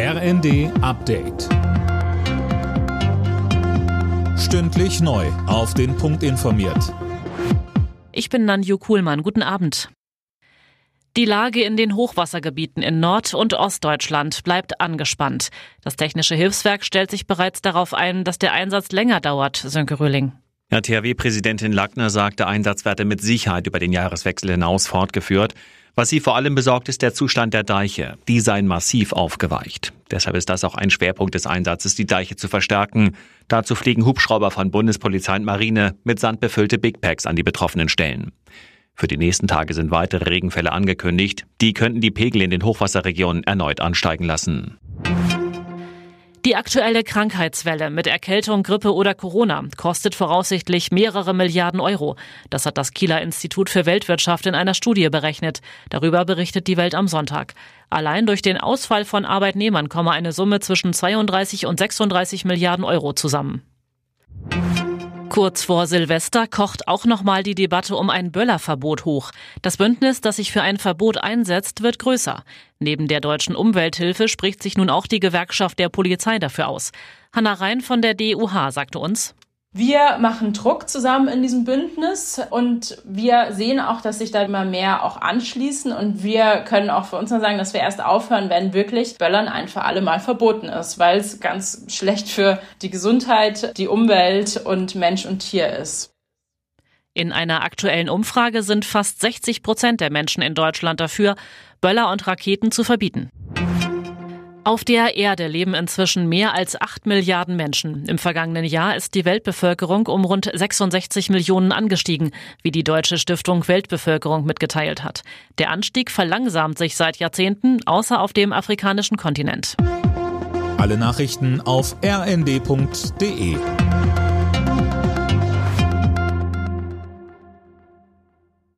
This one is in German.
RND Update. Stündlich neu. Auf den Punkt informiert. Ich bin Nanju Kuhlmann. Guten Abend. Die Lage in den Hochwassergebieten in Nord- und Ostdeutschland bleibt angespannt. Das Technische Hilfswerk stellt sich bereits darauf ein, dass der Einsatz länger dauert, Sönke Röhling. Ja, THW-Präsidentin Lackner sagt, der Einsatz werde mit Sicherheit über den Jahreswechsel hinaus fortgeführt. Was sie vor allem besorgt, ist der Zustand der Deiche. Die seien massiv aufgeweicht. Deshalb ist das auch ein Schwerpunkt des Einsatzes, die Deiche zu verstärken. Dazu fliegen Hubschrauber von Bundespolizei und Marine mit Sand befüllte Big Packs an die betroffenen Stellen. Für die nächsten Tage sind weitere Regenfälle angekündigt. Die könnten die Pegel in den Hochwasserregionen erneut ansteigen lassen. Die aktuelle Krankheitswelle mit Erkältung, Grippe oder Corona kostet voraussichtlich mehrere Milliarden Euro. Das hat das Kieler Institut für Weltwirtschaft in einer Studie berechnet. Darüber berichtet die Welt am Sonntag. Allein durch den Ausfall von Arbeitnehmern komme eine Summe zwischen 32 und 36 Milliarden Euro zusammen. Kurz vor Silvester kocht auch nochmal die Debatte um ein Böllerverbot hoch. Das Bündnis, das sich für ein Verbot einsetzt, wird größer. Neben der deutschen Umwelthilfe spricht sich nun auch die Gewerkschaft der Polizei dafür aus. Hanna Rhein von der DUH sagte uns, wir machen Druck zusammen in diesem Bündnis und wir sehen auch, dass sich da immer mehr auch anschließen und wir können auch für uns dann sagen, dass wir erst aufhören, wenn wirklich Böllern ein für alle Mal verboten ist, weil es ganz schlecht für die Gesundheit, die Umwelt und Mensch und Tier ist. In einer aktuellen Umfrage sind fast 60 Prozent der Menschen in Deutschland dafür, Böller und Raketen zu verbieten. Auf der Erde leben inzwischen mehr als 8 Milliarden Menschen. Im vergangenen Jahr ist die Weltbevölkerung um rund 66 Millionen angestiegen, wie die Deutsche Stiftung Weltbevölkerung mitgeteilt hat. Der Anstieg verlangsamt sich seit Jahrzehnten, außer auf dem afrikanischen Kontinent. Alle Nachrichten auf rnd.de